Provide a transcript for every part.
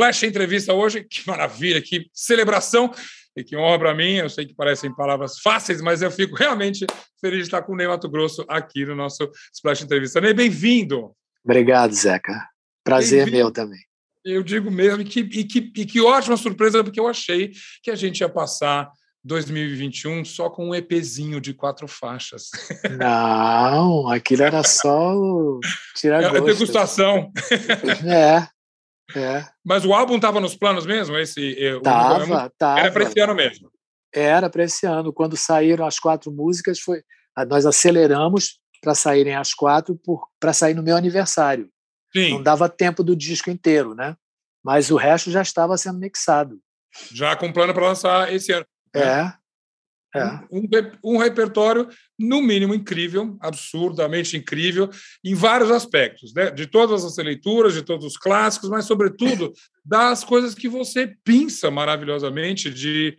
lá, Splash entrevista hoje, que maravilha, que celebração e que honra para mim. Eu sei que parecem palavras fáceis, mas eu fico realmente feliz de estar com o Ney Mato Grosso aqui no nosso Splash Entrevista. Ney, bem-vindo. Obrigado, Zeca. Prazer meu também. Eu digo mesmo, e que, e, que, e que ótima surpresa, porque eu achei que a gente ia passar 2021 só com um EPzinho de quatro faixas. Não, aquilo era só tirar é, gosto. degustação. É, é. Mas o álbum estava nos planos mesmo? Esse, tava, tava. Era para esse ano mesmo? Era para esse ano. Quando saíram as quatro músicas, foi nós aceleramos para saírem as quatro para sair no meu aniversário. Sim. Não dava tempo do disco inteiro, né? Mas o resto já estava sendo mixado. Já com plano para lançar esse ano. É. é. Um, um, um, repertório, no mínimo, incrível, absurdamente incrível, em vários aspectos, né? de todas as leituras, de todos os clássicos, mas, sobretudo, das coisas que você pinça maravilhosamente de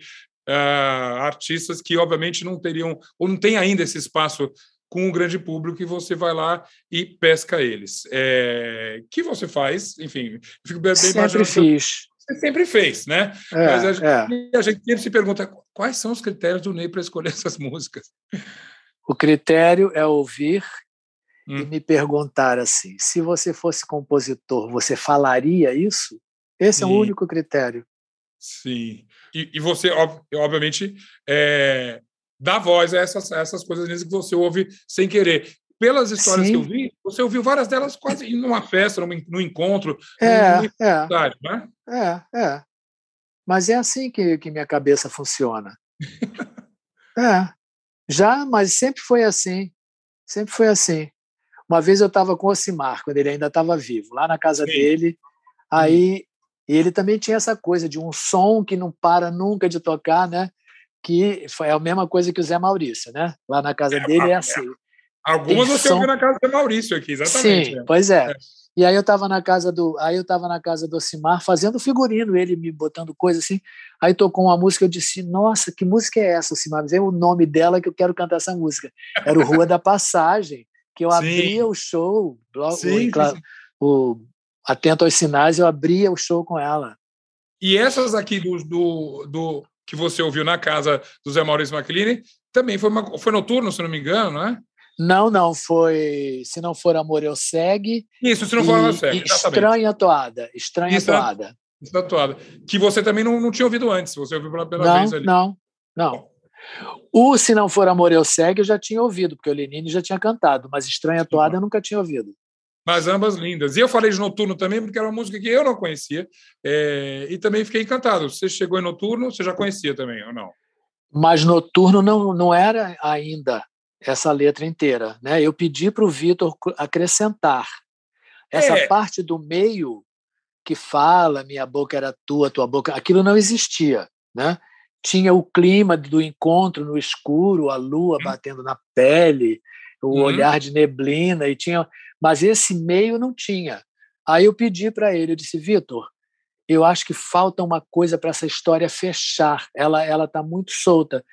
uh, artistas que, obviamente, não teriam, ou não tem ainda esse espaço com o grande público e você vai lá e pesca eles. É, que você faz, enfim, fico bem Sempre fiz. Você sempre fez, né? É, Mas a gente, é. a gente sempre se pergunta quais são os critérios do Ney para escolher essas músicas. O critério é ouvir hum. e me perguntar assim: se você fosse compositor, você falaria isso? Esse Sim. é o único critério. Sim. E, e você, obviamente, é, dá voz a essas, a essas coisas que você ouve sem querer. Pelas histórias Sim. que eu vi, você ouviu várias delas quase numa festa, num, num encontro. É, numa é. Né? É, é. Mas é assim que, que minha cabeça funciona. é. Já, mas sempre foi assim. Sempre foi assim. Uma vez eu estava com o Osimar, quando ele ainda estava vivo, lá na casa Sim. dele. Aí hum. ele também tinha essa coisa de um som que não para nunca de tocar, né? que foi a mesma coisa que o Zé Maurício, né? Lá na casa é, dele é assim. Algumas você som... ouviu na casa do Maurício aqui, exatamente. Sim, é. pois é. é. E aí eu estava na casa do, aí eu estava na casa do Simar fazendo figurino, ele me botando coisa assim. Aí tocou uma música, eu disse: "Nossa, que música é essa, Simar? Mas é o nome dela que eu quero cantar essa música". Era o Rua da Passagem, que eu sim. abria o show, sim, o, o Atento aos Sinais, eu abria o show com ela. E essas aqui do, do, do que você ouviu na casa do Zé Maurício McLean, também foi, uma, foi noturno, se não me engano, não é? Não, não, foi Se Não For Amor Eu Segue. Isso, Se Não For Amor Eu Segue. Estranha Toada. Estranha Isso, Toada. Estranha Toada. Que você também não, não tinha ouvido antes, você ouviu pela, pela não, vez ali. Não, não. O Se Não For Amor Eu Segue eu já tinha ouvido, porque o Lenine já tinha cantado, mas Estranha Toada eu nunca tinha ouvido mas ambas lindas. E eu falei de Noturno também, porque era uma música que eu não conhecia, é, e também fiquei encantado. Você chegou em Noturno, você já conhecia também, ou não? Mas Noturno não, não era ainda essa letra inteira. Né? Eu pedi para o Vitor acrescentar. Essa é. parte do meio que fala, minha boca era tua, tua boca, aquilo não existia. Né? Tinha o clima do encontro no escuro, a lua batendo na pele, o uhum. olhar de neblina, e tinha mas esse meio não tinha. Aí eu pedi para ele, eu disse, Vitor, eu acho que falta uma coisa para essa história fechar. Ela ela está muito solta.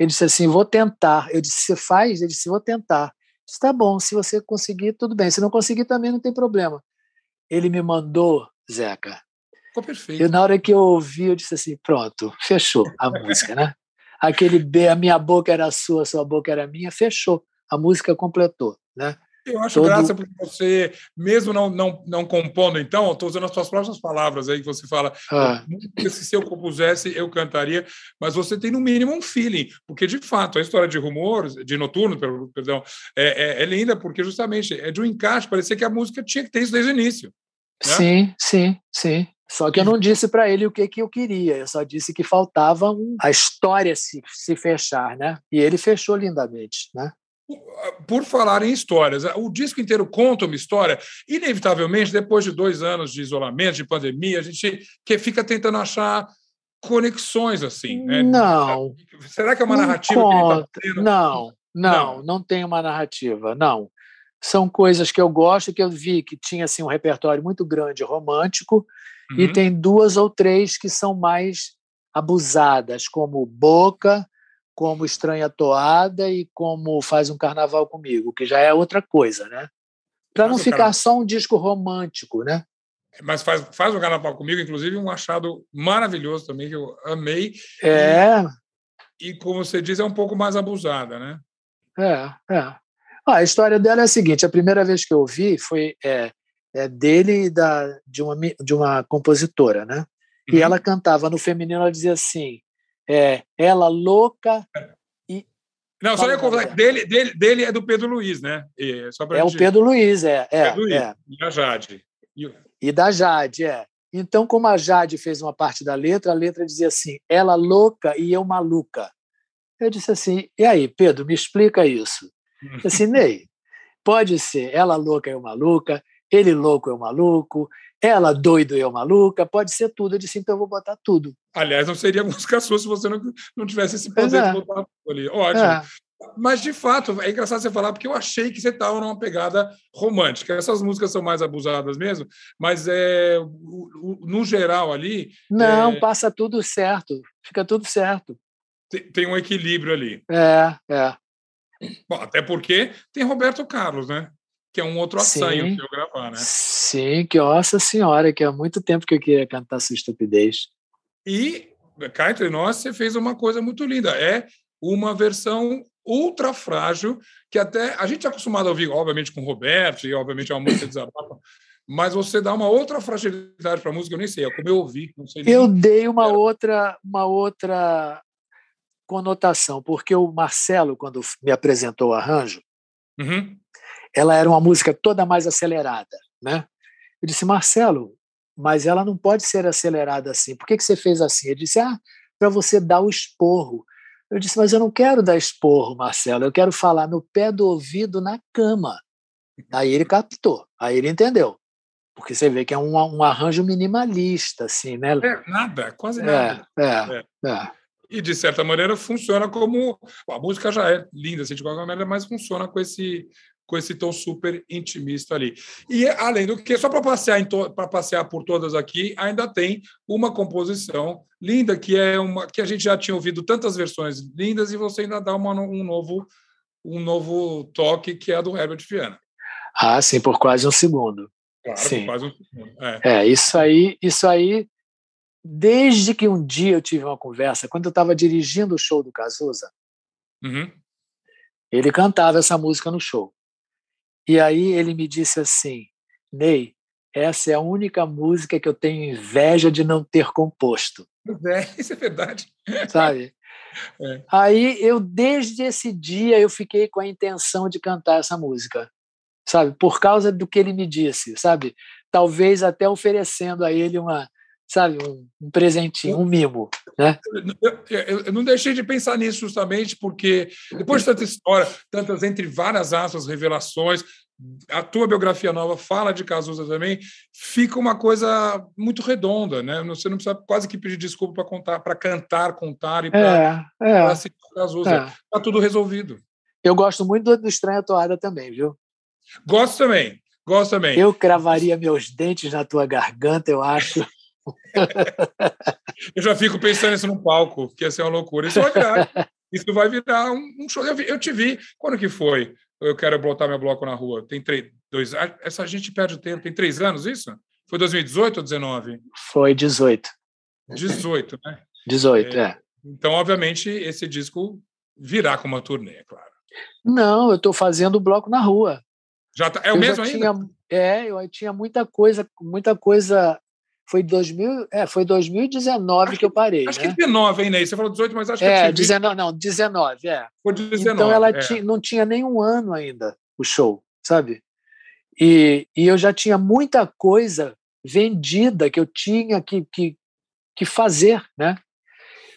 Ele disse assim, vou tentar. Eu disse, você faz? Ele disse, vou tentar. Está tá bom, se você conseguir, tudo bem. Se não conseguir, também não tem problema. Ele me mandou, Zeca. Ficou perfeito. E na hora que eu ouvi, eu disse assim, pronto, fechou a música, né? Aquele B, a minha boca era sua, sua boca era minha, fechou. A música completou, né? Eu acho Todo... graça porque você, mesmo não, não, não compondo, então, estou usando as suas próprias palavras aí que você fala. Ah. Se eu compusesse, eu cantaria, mas você tem no mínimo um feeling, porque de fato a história de rumor, de noturno, perdão, é, é, é linda porque justamente é de um encaixe, parecia que a música tinha que ter isso desde o início. Né? Sim, sim, sim. Só que eu não disse para ele o que, que eu queria, eu só disse que faltava um, a história se, se fechar, né? E ele fechou lindamente, né? Por falar em histórias, o disco inteiro conta uma história. Inevitavelmente, depois de dois anos de isolamento, de pandemia, a gente que fica tentando achar conexões assim. Né? Não. Será que é uma narrativa conta. que ele tá não, não, não, não tem uma narrativa, não. São coisas que eu gosto, que eu vi que tinha assim, um repertório muito grande romântico, uhum. e tem duas ou três que são mais abusadas, como Boca, como Estranha Toada e como Faz um Carnaval Comigo, que já é outra coisa, né? Para não ficar só um disco romântico, né? mas faz, faz o carnaval comigo, inclusive um achado maravilhoso também, que eu amei. É. E, e como você diz, é um pouco mais abusada, né? É, é. Ah, a história dela é a seguinte: a primeira vez que eu ouvi foi é, é dele e da, de, uma, de uma compositora, né? E uhum. ela cantava no feminino, ela dizia assim: é, ela louca e. Não, só ia contar, dele, dele, dele é do Pedro Luiz, né? E, é o Pedro Luiz, é. é, Pedro Luiz, é. E a Jade. E... e da Jade, é. Então, como a Jade fez uma parte da letra, a letra dizia assim: ela louca e eu maluca. Eu disse assim: e aí, Pedro, me explica isso. Eu disse, Ney, pode ser ela louca e eu maluca, ele louco e eu maluco, ela doido eu maluca, pode ser tudo. Eu disse, então eu vou botar tudo. Aliás, não seria música sua se você não, não tivesse esse poder é. de botar tudo ali. Ótimo. É. Mas, de fato, é engraçado você falar, porque eu achei que você estava numa pegada romântica. Essas músicas são mais abusadas mesmo, mas é, no geral ali. Não, é... passa tudo certo, fica tudo certo tem um equilíbrio ali. É, é. Bom, até porque tem Roberto Carlos, né? Que é um outro assanho que eu gravar, né? Sim, que nossa senhora, que há muito tempo que eu queria cantar sua estupidez. E cá entre nós, você fez uma coisa muito linda. É uma versão ultra frágil, que até a gente é acostumado a ouvir, obviamente, com o Roberto, e obviamente é uma música desabafa, mas você dá uma outra fragilidade para a música, eu nem sei, é como eu ouvi. eu dei uma outra, uma outra conotação, porque o Marcelo, quando me apresentou o arranjo, uhum. Ela era uma música toda mais acelerada, né? Eu disse, Marcelo, mas ela não pode ser acelerada assim. Por que, que você fez assim? Ele disse, ah, para você dar o esporro. Eu disse, mas eu não quero dar esporro, Marcelo, eu quero falar no pé do ouvido na cama. Aí ele captou, aí ele entendeu. Porque você vê que é um, um arranjo minimalista, assim, né? É, nada, quase nada. É, é, é. é e de certa maneira funciona como a música já é linda assim, de qualquer maneira mas funciona com esse com esse tom super intimista ali e além do que só para passear para passear por todas aqui ainda tem uma composição linda que é uma que a gente já tinha ouvido tantas versões lindas e você ainda dá uma, um novo um novo toque que é a do Herbert Viana ah sim por quase um segundo claro sim. por quase um segundo é. é isso aí isso aí desde que um dia eu tive uma conversa, quando eu estava dirigindo o show do Cazuza, uhum. ele cantava essa música no show. E aí ele me disse assim, Ney, essa é a única música que eu tenho inveja de não ter composto. É, isso é verdade. Sabe? É. Aí eu, desde esse dia, eu fiquei com a intenção de cantar essa música, sabe? Por causa do que ele me disse, sabe? Talvez até oferecendo a ele uma, sabe, um, um presentinho, um mimo. Né? Eu, eu, eu, não deixei de pensar nisso justamente porque, depois de tanta história, tantas, entre várias aspas, revelações, a tua biografia nova fala de Cazuza também, fica uma coisa muito redonda, né? Você não precisa quase que pedir desculpa para contar, para cantar, contar e para é, é, citar Cazuza. É. Tá tudo resolvido. Eu gosto muito do Estranha Toada também, viu? Gosto também. Gosto também. Eu cravaria meus dentes na tua garganta, eu acho. eu já fico pensando isso no palco, que ia ser uma loucura. Isso vai virar, isso vai virar um, um show. Eu, eu, te vi, quando que foi? Eu quero botar meu bloco na rua. Tem três, dois, essa gente perde o tempo. Tem três anos isso? Foi 2018 ou 19? Foi 18. 18, né? 18, é. é. Então, obviamente, esse disco virá com uma turnê, é claro. Não, eu estou fazendo o bloco na rua. Já tá, é o eu mesmo ainda? Tinha, é, eu tinha muita coisa, muita coisa foi 2000, é, foi 2019 acho que eu parei. Acho né? que 19, hein, Ney? Você falou 18, mas acho que é. É, 19, não, 19, é. Foi 19. Então ela é. tinha, não tinha nenhum ano ainda o show, sabe? E, e eu já tinha muita coisa vendida que eu tinha que, que, que fazer, né?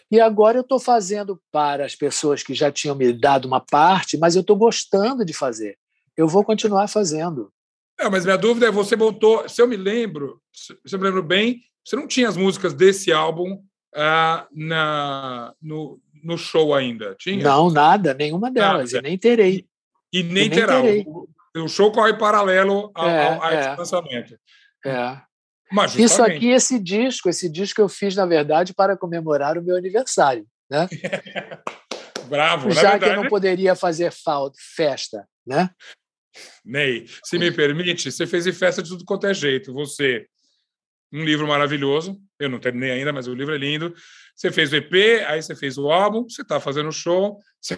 E agora eu estou fazendo para as pessoas que já tinham me dado uma parte, mas eu estou gostando de fazer. Eu vou continuar fazendo. É, mas minha dúvida é: você botou, se eu me lembro, se eu me lembro bem, você não tinha as músicas desse álbum ah, na, no, no show ainda? Tinha? Não, nada, nenhuma delas, nada. e nem terei. E, e nem, terá. Terei. O, o, show corre paralelo ao, é, ao, a é. lançamento. É. Mas, Isso aqui, esse disco, esse disco eu fiz, na verdade, para comemorar o meu aniversário. Né? Bravo, Já verdade... que eu não poderia fazer falta, festa, né? Ney, se me permite, você fez em festa de tudo quanto é jeito. Você, um livro maravilhoso. Eu não terminei ainda, mas o livro é lindo. Você fez o EP, aí você fez o álbum, você está fazendo show, você,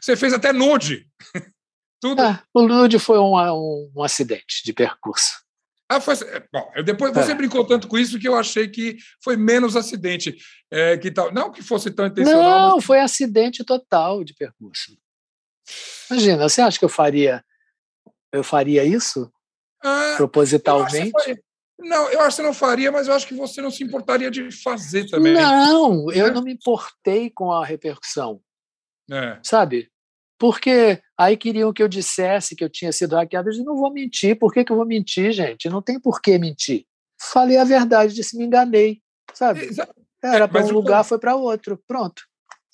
você, fez até nude. Tudo. Ah, o nude foi um, um, um, acidente de percurso. Ah, foi, bom, depois você é. brincou tanto com isso que eu achei que foi menos acidente é, que tal. Não que fosse tão intencional. Não, mas... foi acidente total de percurso. Imagina, você acha que eu faria eu faria isso ah, propositalmente? Não, eu acho que você não faria, mas eu acho que você não se importaria de fazer também. Não, eu não me importei com a repercussão. É. Sabe? Porque aí queriam que eu dissesse que eu tinha sido hackeado. Eu disse, não vou mentir. Por que, que eu vou mentir, gente? Não tem por que mentir. Falei a verdade, disse, me enganei. Sabe? Era para um lugar, foi para outro. Pronto.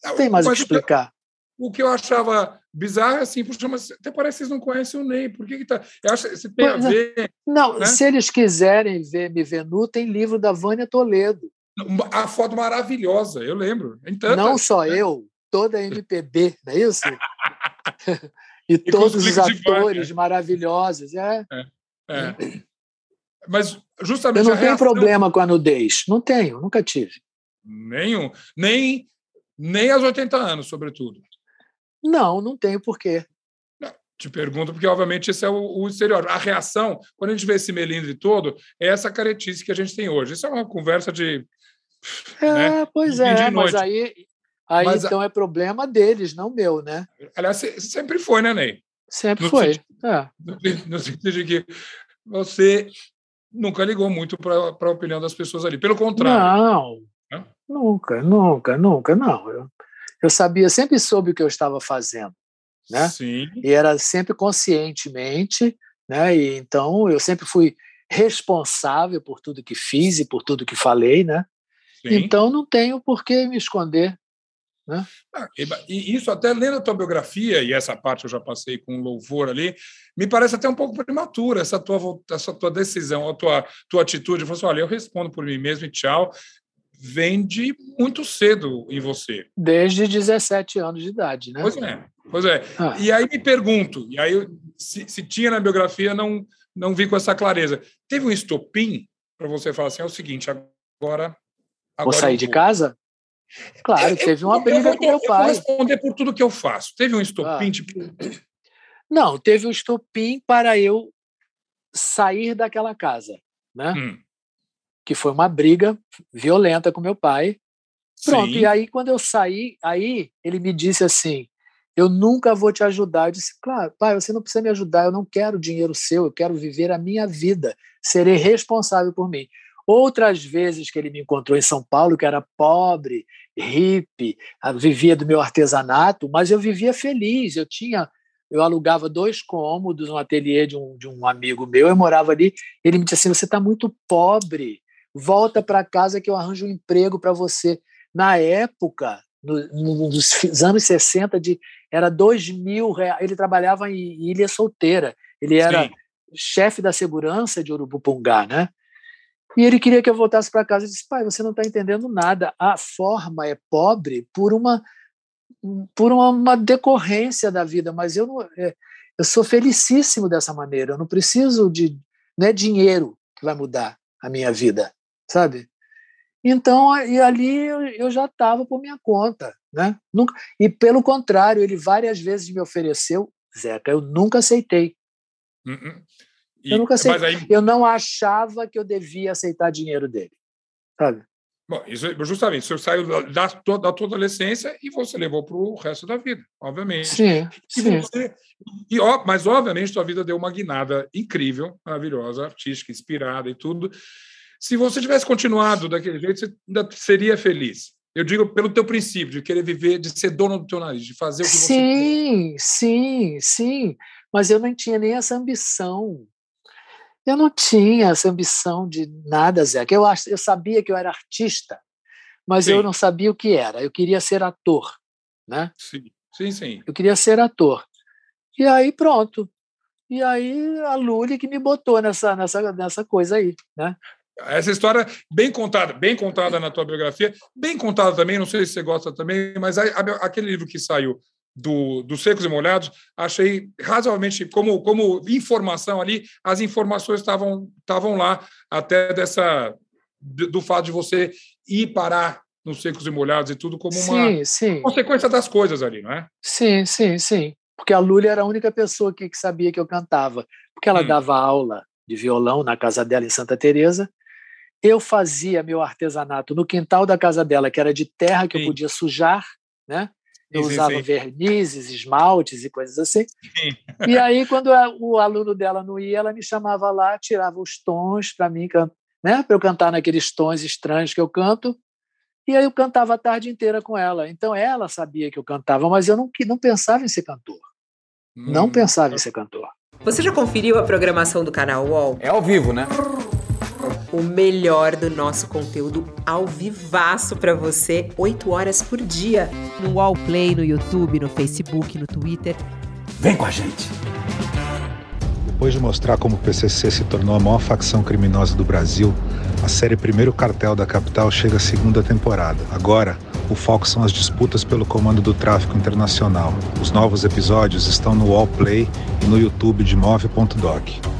Não tem mais o que explicar. O que eu achava bizarro é assim, puxa, mas até parece que vocês não conhecem o Ney. Por que, que tá. Eu acho que tem a ver. Não, né? se eles quiserem ver me ver nu, tem livro da Vânia Toledo. A foto maravilhosa, eu lembro. Então, não só né? eu, toda a MPB, não é isso? e, todos os atores maravilhosos. É. é, é. é. Mas justamente. Eu não tenho reação... problema com a nudez. Não tenho, nunca tive. Nenhum. Nem, nem aos 80 anos, sobretudo. Não, não tenho porquê. Te pergunto, porque obviamente esse é o, o exterior. A reação, quando a gente vê esse melindre todo, é essa caretice que a gente tem hoje. Isso é uma conversa de. É, né, pois é, mas aí, aí mas, então é problema deles, não meu, né? Aliás, sempre foi, né, Ney? Sempre no foi. Sentido, é. no, no sentido de que você nunca ligou muito para a opinião das pessoas ali. Pelo contrário. Não, né? nunca, nunca, nunca, não. Eu, eu sabia, sempre soube o que eu estava fazendo, né? Sim. E era sempre conscientemente, né? E então eu sempre fui responsável por tudo que fiz e por tudo que falei, né? Sim. Então não tenho por que me esconder, né? Ah, e isso até lendo a tua biografia e essa parte eu já passei com louvor ali, me parece até um pouco prematura essa tua essa tua decisão, a tua tua atitude, você assim, olha, eu respondo por mim mesmo e tchau vem de muito cedo em você. Desde 17 anos de idade, né? Pois é, pois é. Ah. E aí me pergunto, e aí se, se, tinha na biografia, não, não vi com essa clareza. Teve um estopim para você falar assim, é o seguinte, agora... agora vou sair de casa? Claro, é, teve uma briga com meu pai. Eu vou responder por tudo que eu faço. Teve um estopim, ah. tipo... Não, teve um estopim para eu sair daquela casa, né? Hum que foi uma briga violenta com meu pai. Pronto, Sim. e aí quando eu saí, aí ele me disse assim: "Eu nunca vou te ajudar". Eu disse: "Claro, pai, você não precisa me ajudar, eu não quero dinheiro seu, eu quero viver a minha vida, serei responsável por mim". Outras vezes que ele me encontrou em São Paulo, que era pobre, hippie, vivia do meu artesanato, mas eu vivia feliz, eu tinha eu alugava dois cômodos, um ateliê de um, de um amigo meu, eu morava ali, ele me disse assim, você está muito pobre, volta para casa que eu arranjo um emprego para você. Na época, no, nos anos 60, de, era dois mil reais. Ele trabalhava em Ilha Solteira. Ele era Sim. chefe da segurança de Urubupungá, né? E ele queria que eu voltasse para casa. e disse: pai, você não está entendendo nada. A forma é pobre por uma por uma, uma decorrência da vida, mas eu não, é, eu sou felicíssimo dessa maneira. Eu não preciso de não é dinheiro que vai mudar a minha vida sabe? Então, e ali eu já estava por minha conta, né? Nunca, e pelo contrário, ele várias vezes me ofereceu, Zeca, eu nunca aceitei. Uh -uh. E, eu nunca aceitei. Aí... Eu não achava que eu devia aceitar dinheiro dele, sabe? Bom, isso, justamente, você saiu da, da tua adolescência e você levou para o resto da vida, obviamente. Sim, sim. Você, e, ó, mas, obviamente, sua vida deu uma guinada incrível, maravilhosa, artística, inspirada e tudo. Se você tivesse continuado daquele jeito, você ainda seria feliz. Eu digo pelo teu princípio de querer viver, de ser dono do teu nariz, de fazer o que sim, você Sim, sim, sim. Mas eu não tinha nem essa ambição. Eu não tinha essa ambição de nada, Zé. Eu, eu sabia que eu era artista, mas sim. eu não sabia o que era. Eu queria ser ator, né? Sim, sim, sim. Eu queria ser ator. E aí pronto. E aí a Lully que me botou nessa, nessa, nessa coisa aí, né? Essa história bem contada, bem contada na tua biografia, bem contada também, não sei se você gosta também, mas a, a, aquele livro que saiu do, do Secos e Molhados, achei razoavelmente, como, como informação ali, as informações estavam lá, até dessa do fato de você ir parar nos secos e molhados e tudo como uma sim, consequência das coisas ali, não é? Sim, sim, sim. Porque a Lúlia era a única pessoa que, que sabia que eu cantava, porque ela hum. dava aula de violão na casa dela em Santa Teresa. Eu fazia meu artesanato no quintal da casa dela, que era de terra que sim. eu podia sujar, né? Eu sim, usava sim. vernizes, esmaltes e coisas assim. Sim. E aí, quando a, o aluno dela não ia, ela me chamava lá, tirava os tons para mim, né, para eu cantar naqueles tons estranhos que eu canto. E aí eu cantava a tarde inteira com ela. Então ela sabia que eu cantava, mas eu não, não pensava em ser cantor. Hum. Não pensava em ser cantor. Você já conferiu a programação do canal UOL? É ao vivo, né? O melhor do nosso conteúdo ao vivaço para você, 8 horas por dia. No Wallplay, no YouTube, no Facebook, no Twitter. Vem com a gente! Depois de mostrar como o PCC se tornou a maior facção criminosa do Brasil, a série Primeiro Cartel da Capital chega à segunda temporada. Agora, o foco são as disputas pelo comando do tráfico internacional. Os novos episódios estão no Wallplay e no YouTube de Move.doc.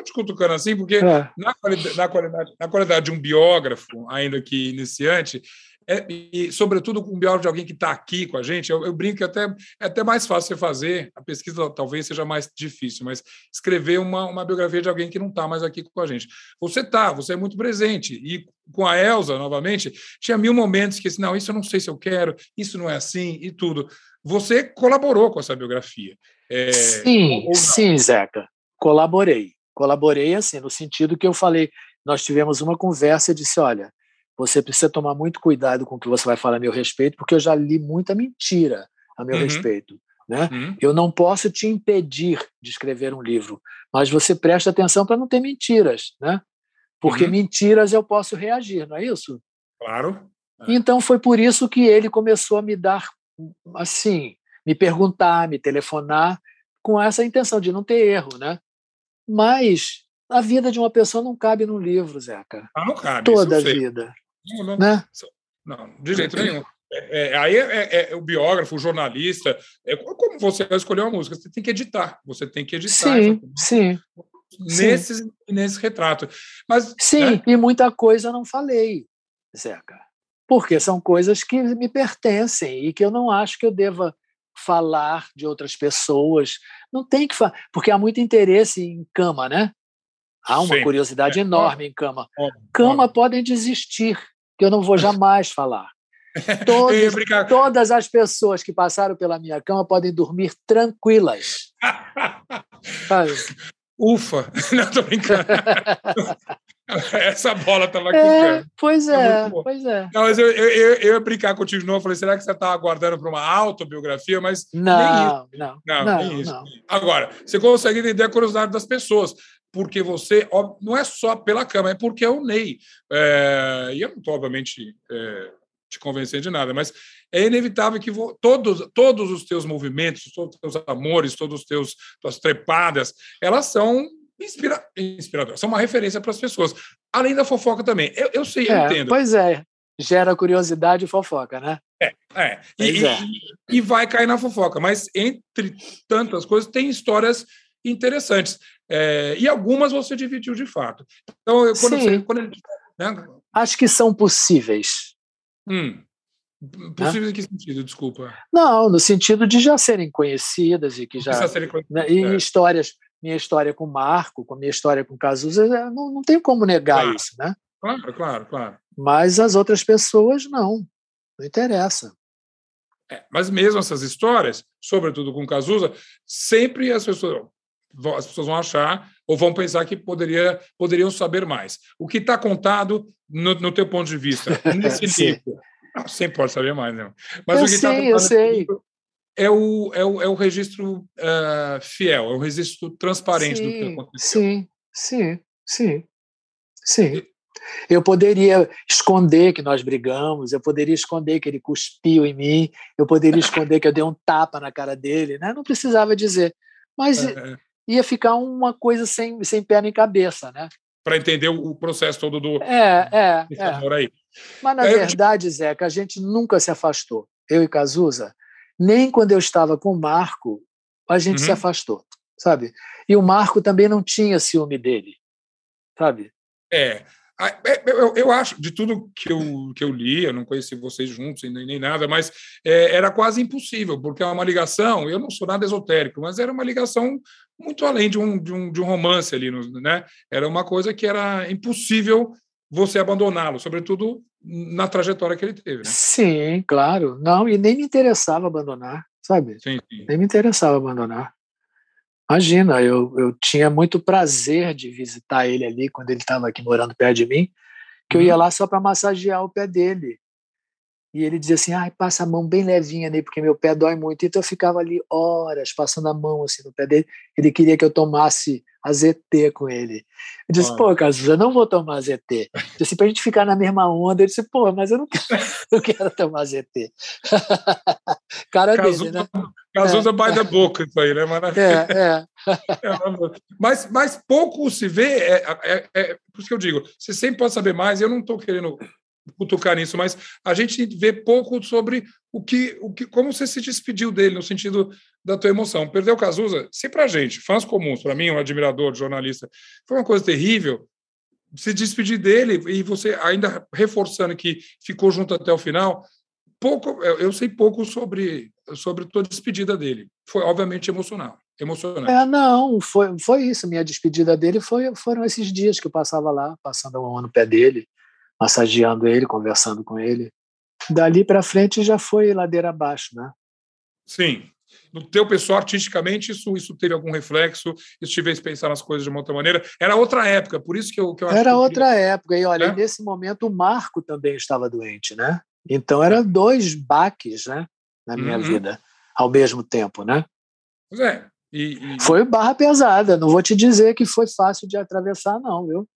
estou te cutucando assim, porque é. na, qualidade, na, qualidade, na qualidade de um biógrafo, ainda que iniciante, é, e, sobretudo com um biógrafo de alguém que está aqui com a gente, eu, eu, brinco que até, é até mais fácil você fazer, a pesquisa talvez seja mais difícil, mas escrever uma, uma biografia de alguém que não está mais aqui com a gente. Você está, você é muito presente, e com a Elsa, novamente, tinha mil momentos que, assim, não, isso eu não sei se eu quero, isso não é assim, e tudo. Você colaborou com essa biografia. É, sim, sim, Zeca, colaborei. Colaborei assim, no sentido que eu falei, nós tivemos uma conversa e disse, olha, você precisa tomar muito cuidado com o que você vai falar a meu respeito, porque eu já li muita mentira a meu uhum. respeito. Né? Uhum. Eu não posso te impedir de escrever um livro, mas você presta atenção para não ter mentiras, né? Porque uhum. mentiras eu posso reagir, não é isso? Claro. É. Então foi por isso que ele começou a me dar, assim, me perguntar, me telefonar, com essa intenção de não ter erro, né? Mas a vida de uma pessoa não cabe num livro, Zeca. Ah, não cabe. Toda a vida. Não, não, né? não, de jeito nenhum. É, é, aí é, é, é, o biógrafo, o jornalista, é como você vai escolher uma música, você tem que editar, você tem que editar. Sim, sim. Nesse, sim. nesse retrato. Mas, sim, né? e muita coisa eu não falei, Zeca. Porque são coisas que me pertencem e que eu não acho que eu deva falar de outras pessoas. Não tem que falar, porque há muito interesse em cama, né? Há uma Sim. curiosidade é. enorme em cama. É. Cama podem desistir, que eu não vou jamais falar. Todos, todas as pessoas que passaram pela minha cama podem dormir tranquilas. Ufa! Não, tô brincando. Essa bola estava aqui. É, pois é, é pois é. Não, mas eu, eu, eu, eu, ia brincar contigo de novo. Falei, será que você estava aguardando para uma autobiografia? Mas não, não, não, não, não, Agora, você consegue entender a curiosidade das pessoas. Porque você, ó, não é só pela cama, é porque é o Ney. É, e eu não estou, obviamente, é, te convencer de nada, mas é inevitável que todos, todos os teus movimentos, todos os teus amores, todos os teus tuas trepadas, elas são inspira inspiradoras, são uma referência para as pessoas. Além da fofoca também. Eu, eu sei, eu é, entendo. Pois é, gera curiosidade e fofoca, né? É, é. E, é. E, e, vai cair na fofoca, mas entre tantas coisas, tem histórias interessantes. É, e algumas você dividiu de fato. Então, eu, quando, Sim. Você, quando né? Acho que são possíveis. Hum. Possíveis em que sentido, desculpa? Não, no sentido de já serem conhecidas e que já. Né, e é. histórias, minha história com Marco, com a minha história com Cazuza, não, não tem como negar claro. isso, né? Claro, claro, claro. Mas as outras pessoas não. Não interessa. É, mas mesmo essas histórias, sobretudo com Cazuza, sempre as pessoas, as pessoas vão achar ou vão pensar que poderia, poderiam saber mais. O que está contado, no, no teu ponto de vista, nesse livro, não, sempre pode saber mais, né? Mas eu o que está contado eu sei. É o, é, o, é o registro uh, fiel, é o registro transparente sim, do que aconteceu. Sim, sim, sim, sim. Eu poderia esconder que nós brigamos, eu poderia esconder que ele cuspiu em mim, eu poderia esconder que eu dei um tapa na cara dele, né? Não precisava dizer. Mas é. ia ficar uma coisa sem, sem pé nem cabeça, né? Para entender o processo todo do. É, é. é. Aí. Mas, na é, verdade, Zeca, a gente nunca se afastou. Eu e Cazuza, nem quando eu estava com o Marco, a gente uhum. se afastou, sabe? E o Marco também não tinha ciúme dele, sabe? É. é eu, eu, acho, de tudo que eu, que eu li, eu não conheci vocês juntos nem, nem nada, mas é, era quase impossível, porque é uma ligação, eu não sou nada esotérico, mas era uma ligação muito além de um, de um, de um romance ali, né? Era uma coisa que era impossível você abandoná-lo, sobretudo na trajetória que ele teve. Né? Sim, claro. Não, e nem me interessava abandonar, sabe? Sim, sim. Nem me interessava abandonar. Imagina, eu, eu tinha muito prazer de visitar ele ali quando ele estava aqui morando perto de mim, que eu ia uhum. lá só para massagear o pé dele. E ele dizia assim: ai, passa a mão bem levinha nele, porque meu pé dói muito. Então eu ficava ali horas passando a mão assim no pé dele. Ele queria que eu tomasse AZT com ele. Eu disse, Olha. pô, Cazuza, eu não vou tomar AZT. Eu disse, pra gente ficar na mesma onda. Eu disse, pô, mas eu não quero, quero tomar AZT. Cara Cazuza, dele, né? Cazuza é. by the book, isso aí, né? Mas, é, é. mas, mas pouco se vê, é, é, é, por isso que eu digo, você sempre pode saber mais, eu não estou querendo cutucar nisso, mas a gente vê pouco sobre o que, o que, como você se despediu dele no sentido da tua emoção. Perdeu o Cazuza, se para a gente, fãs comuns, para mim, um admirador, jornalista, foi uma coisa terrível. Se despedir dele e você ainda reforçando que ficou junto até o final, pouco, eu sei pouco sobre sobre tua despedida dele. Foi obviamente emocional, emocionante. É, não, foi foi isso. Minha despedida dele foi foram esses dias que eu passava lá, passando a mão no pé dele massageando ele, conversando com ele. Dali para frente já foi ladeira abaixo, né? Sim. No teu pessoal, artisticamente, isso, isso teve algum reflexo? Isso te fez pensar nas coisas de uma outra maneira? Era outra época, por isso que eu, que eu Era outra queria... época. E olha, né? nesse momento o Marco também estava doente, né? Então eram dois baques, né? Na minha uhum. vida, ao mesmo tempo, né? Pois é. E, e... Foi barra pesada. Não vou te dizer que foi fácil de atravessar, não, viu?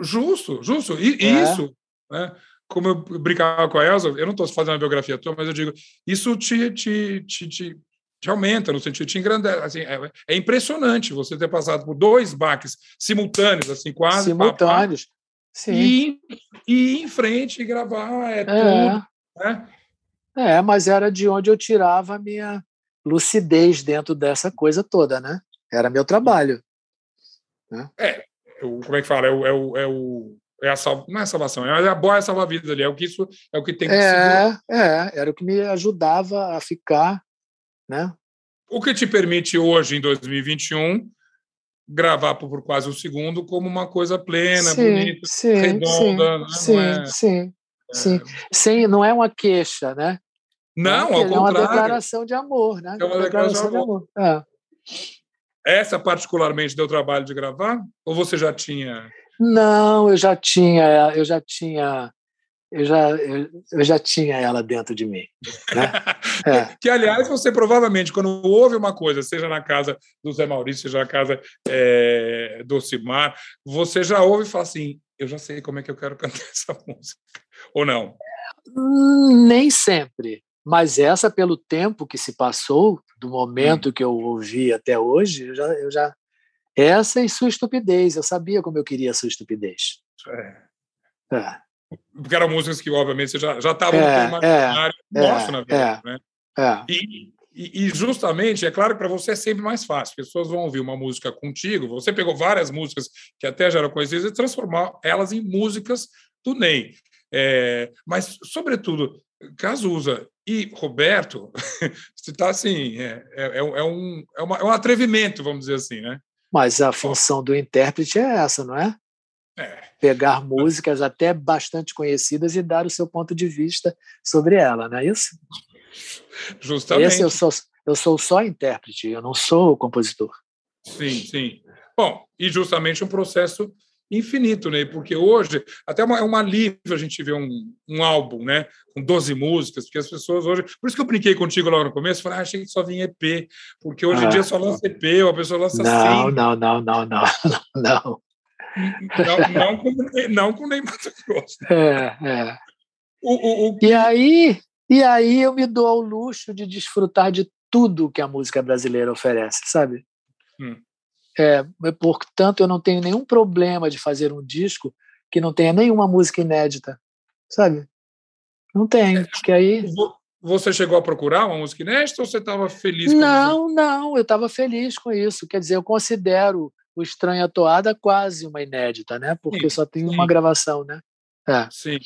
Justo, justo. E é. isso, né? como eu brincava com a Elsa, eu não estou fazendo uma biografia tua, mas eu digo, isso te, te, te, te, te aumenta, no sentido, te engrandece. Assim, é, é, impressionante você ter passado por dois baques simultâneos, assim, quase. Simultâneos. Pá, Sim. E, e ir em frente e gravar, é, é. tudo. Né? É, mas era de onde eu tirava a minha lucidez dentro dessa coisa toda, né? Era meu trabalho. Né? É, o, como é que fala? É o, é o, é o é a sal, não é a salvação, é a boia salva-vidas ali, é o que isso é o que tem que é, É, era o que me ajudava a ficar, né? O que te permite hoje, em 2021, gravar por, por quase um segundo como uma coisa plena, sim, bonita, sim, redonda. Sim, né? sim, é, sim, é... sim. Não é uma queixa, né? Não, é, ao contrário. É uma declaração de amor, né? É uma declaração, de amor. De amor. Essa particularmente deu trabalho de gravar? Ou você já tinha? Não, eu já tinha, eu já tinha, eu já, eu, eu já tinha ela dentro de mim. Né? É. que, aliás, você provavelmente, quando ouve uma coisa, seja na casa do Zé Maurício, seja na casa é, do Cimar, você já ouve e fala assim: eu já sei como é que eu quero cantar essa música. Ou não? Nem sempre. Mas essa, pelo tempo que se passou, do momento hum. que eu ouvi até hoje, eu já, eu já. Essa e sua estupidez. Eu sabia como eu queria sua estupidez. É. é. Porque eram músicas que, obviamente, você já estavam é, no imaginário é, nosso, é, na verdade. É, né? É. E, e, justamente, é claro que para você é sempre mais fácil. As pessoas vão ouvir uma música contigo. Você pegou várias músicas que até já eram conhecidas e transformou elas em músicas do Ney. É, mas, sobretudo, Cazuza e Roberto, você está assim, é, é, é, é, um, é, uma, é um atrevimento, vamos dizer assim, né? Mas a função do intérprete é essa, não é? É. Pegar músicas até bastante conhecidas e dar o seu ponto de vista sobre ela, não é isso? Justamente. Esse eu sou, eu sou só intérprete, eu não sou compositor. Sim, sim. Bom, e justamente um processo infinito, né? Porque hoje, até é um alívio a gente ver um, um álbum, né? Com 12 músicas, porque as pessoas hoje. Por isso que eu brinquei contigo logo no começo, falei, ah, achei que só vinha EP, porque hoje ah. em dia só lança EP, ou a pessoa lança não, 100. Não, não, não, não, não, não. Não, não, com, não com Ney Mato Grosso. É, é. O, o, o... E aí, e aí eu me dou ao luxo de desfrutar de tudo que a música brasileira oferece, sabe? Hum. É, portanto, eu não tenho nenhum problema de fazer um disco que não tenha nenhuma música inédita, sabe? Não tem, porque aí... Você chegou a procurar uma música inédita ou você estava feliz? Não, não, eu estava feliz com isso. Quer dizer, eu considero o Estranha Toada quase uma inédita, né? Porque sim, só tem sim. uma gravação, né? É. Sim.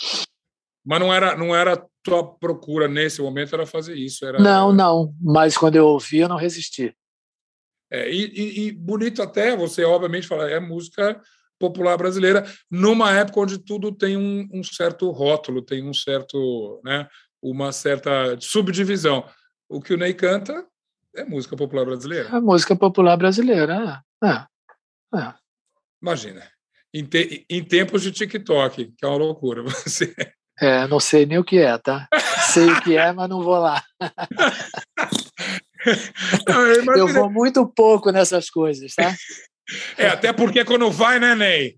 Mas não era, não era tua procura nesse momento, era fazer isso. Era, não, não. Mas quando eu ouvi, eu não resisti. É, e, e, bonito até, você obviamente fala, é música popular brasileira, numa época onde tudo tem um, um certo rótulo, tem um certo, né, uma certa subdivisão. O que o Ney canta é música popular brasileira. É música popular brasileira, é. é. é. Imagina. Em, te, em, tempos de TikTok, que é uma loucura. Você... É, não sei nem o que é, tá? sei o que é, mas não vou lá. eu, eu vou muito pouco nessas coisas, tá? É, até porque quando vai, né, Ney?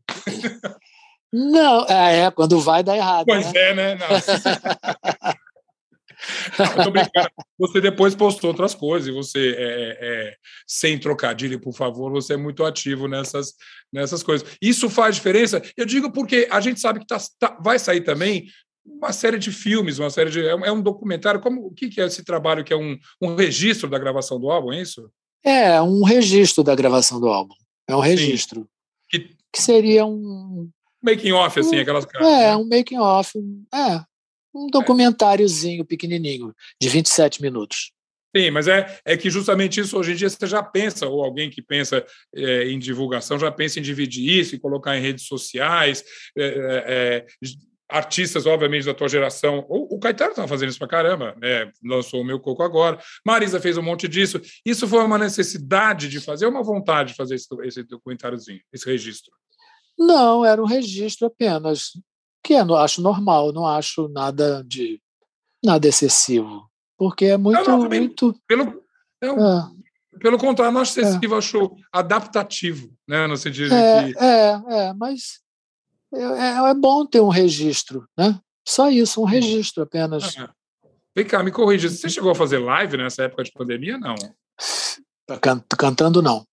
Não, é, é quando vai dá errado. Pois né? é, né? Não. Não, você depois postou outras coisas, e você, é, é, sem trocadilho, por favor, você é muito ativo nessas, nessas coisas. Isso faz diferença? Eu digo porque a gente sabe que tá, tá, vai sair também uma série de filmes, uma série de. É, é um documentário. Como, o que, é esse trabalho que é um, um registro da gravação do álbum, é isso? É, um registro da gravação do álbum. É um registro. Que, que, seria um. Making off, assim, um, aquelas É, né? um making off. É, um documentáriozinho pequenininho, de 27 minutos. Sim, mas é, é que justamente isso hoje em dia você já pensa, ou alguém que pensa é, em divulgação já pensa em dividir isso e colocar em redes sociais, é, é, é artistas, obviamente, da tua geração. O, o Caetano estava fazendo isso para caramba, né? lançou o Meu Coco agora, Marisa fez um monte disso. Isso foi uma necessidade de fazer, uma vontade de fazer esse, esse documentáriozinho, esse registro? Não, era um registro apenas que eu acho normal, não acho nada de nada excessivo, porque é muito não, não, muito pelo não, é. pelo contrário, não acho excessivo, é. acho adaptativo, né, no sentido é, de que é, é, mas é, é, é bom ter um registro, né? Só isso, um registro apenas. É. Vem cá, me corrija. Você chegou a fazer live nessa época de pandemia? Não. Cantando, não.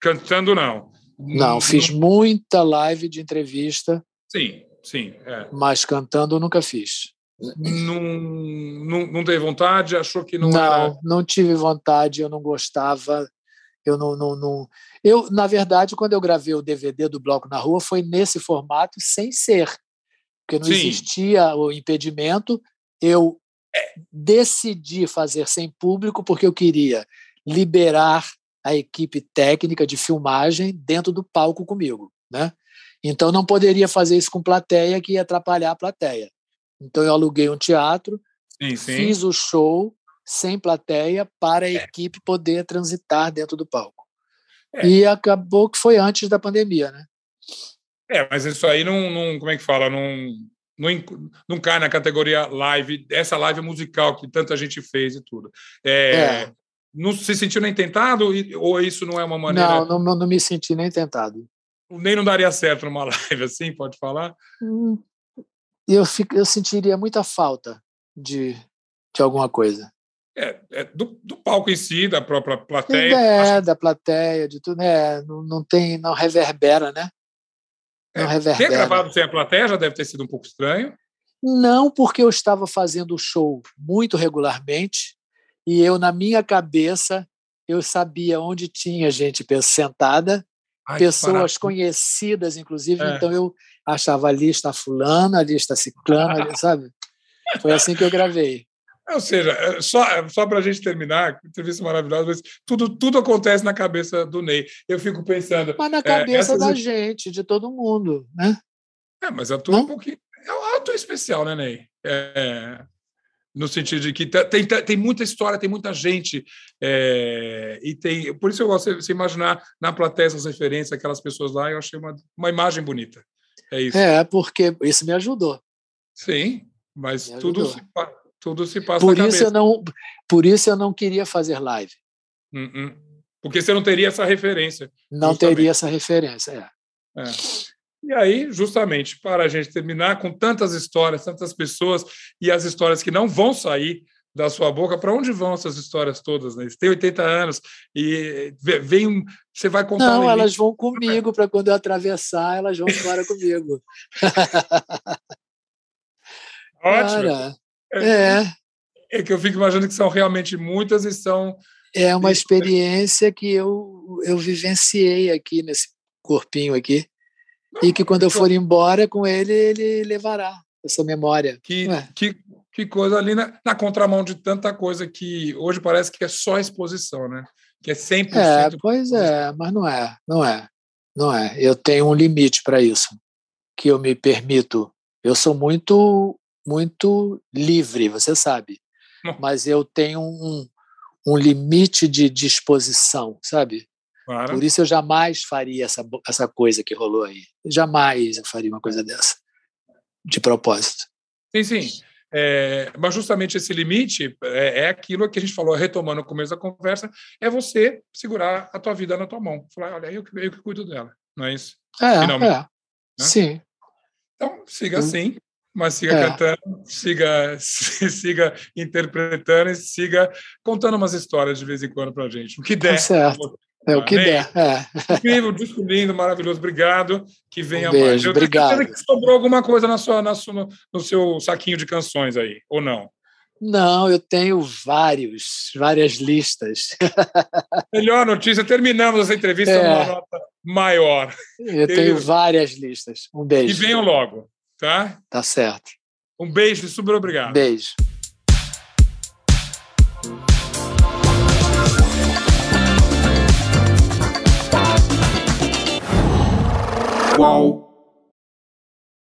Cantando, não. Não, fiz muita live de entrevista. Sim, Sim. É. Mas cantando nunca fiz. Não, não, não teve vontade? Achou que não, não era. Não, não tive vontade, eu não gostava. Eu não, não, não. Eu, na verdade, quando eu gravei o DVD do Bloco na Rua, foi nesse formato, sem ser. Porque não Sim. existia o impedimento. Eu decidi fazer sem público porque eu queria liberar a equipe técnica de filmagem dentro do palco comigo, né? Então não poderia fazer isso com plateia que ia atrapalhar a plateia. Então eu aluguei um teatro, sim, sim. fiz o show sem plateia para a é. equipe poder transitar dentro do palco. É. E acabou que foi antes da pandemia, né? É, mas isso aí não, não como é que fala, não, não, não cai na categoria live, essa live musical que tanta gente fez e tudo. É, é. Não se sentiu nem tentado ou isso não é uma maneira? Não, não, não me senti nem tentado nem não daria certo numa live assim, pode falar? Hum, eu, fico, eu sentiria muita falta de, de alguma coisa. É, é do, do, palco em si, da própria plateia. É, acho... da plateia, de tudo, né? Não, não tem, não reverbera, né? Não é, reverbera. Ter gravado sem a plateia já deve ter sido um pouco estranho. Não, porque eu estava fazendo o show muito regularmente e eu, na minha cabeça, eu sabia onde tinha gente sentada Ai, pessoas conhecidas, inclusive. É. Então eu achava ali está fulano, ali está ciclano, ali, sabe? Foi assim que eu gravei. Ou seja, é, só, é, só para a gente terminar, entrevista maravilhosa, mas tudo, tudo acontece na cabeça do Ney. Eu fico pensando. Mas na cabeça é, da gente, de todo mundo, né? É, mas a tua é um pouquinho. É um ato especial, né, Ney? É, no sentido de que tem, tem muita história, tem muita gente, é, e tem. Por isso eu gosto de você imaginar na plateia essas referências, aquelas pessoas lá, eu achei uma, uma imagem bonita. É isso. É, porque isso me ajudou. Sim, mas tudo se, tudo se passa por isso Eu não, por isso eu não queria fazer live. Uh -uh. Porque você não teria essa referência. Não justamente. teria essa referência, é. é. E aí, justamente, para a gente terminar com tantas histórias, tantas pessoas e as histórias que não vão sair da sua boca, para onde vão essas histórias todas? Né? Você tem 80 anos e vem você vai contar. Não, elas vão comigo para quando eu atravessar, elas vão embora comigo. Ótimo. Cara, é. É que eu fico imaginando que são realmente muitas e são. É uma experiência que eu, eu vivenciei aqui nesse corpinho aqui e que quando eu for embora com ele, ele levará essa memória. Que, é. que, que coisa ali na, na, contramão de tanta coisa que hoje parece que é só exposição, né? Que é 100%. É, pois é, mas não é, não é, não é. Eu tenho um limite para isso, que eu me permito. Eu sou muito, muito livre, você sabe, mas eu tenho um, um limite de disposição, sabe? Claro. Por isso eu jamais faria essa, essa coisa que rolou aí. Jamais eu faria uma coisa dessa, de propósito. Sim, sim. É, mas justamente esse limite é, é, aquilo que a gente falou, retomando o começo da conversa, é você segurar a tua vida na tua mão. Falar, olha, eu, eu que cuido dela, não é isso? É, Finalmente. é. Né? Sim. Então, siga assim, mas siga é. cantando, siga, siga interpretando e siga contando umas histórias de vez em quando para gente. O que der. Tá certo. É o que der. É. Incrível, disco lindo, maravilhoso. Obrigado. Que venha um beijo, mais. Eu obrigado. que sobrou alguma coisa na sua, na sua, no seu saquinho de canções aí, ou não? Não, eu tenho vários, várias listas. Melhor notícia, terminamos essa entrevista é. numa nota maior. Eu tenho várias listas. Um beijo. E venham logo, tá? Tá certo. Um beijo e super obrigado. Beijo. Qual?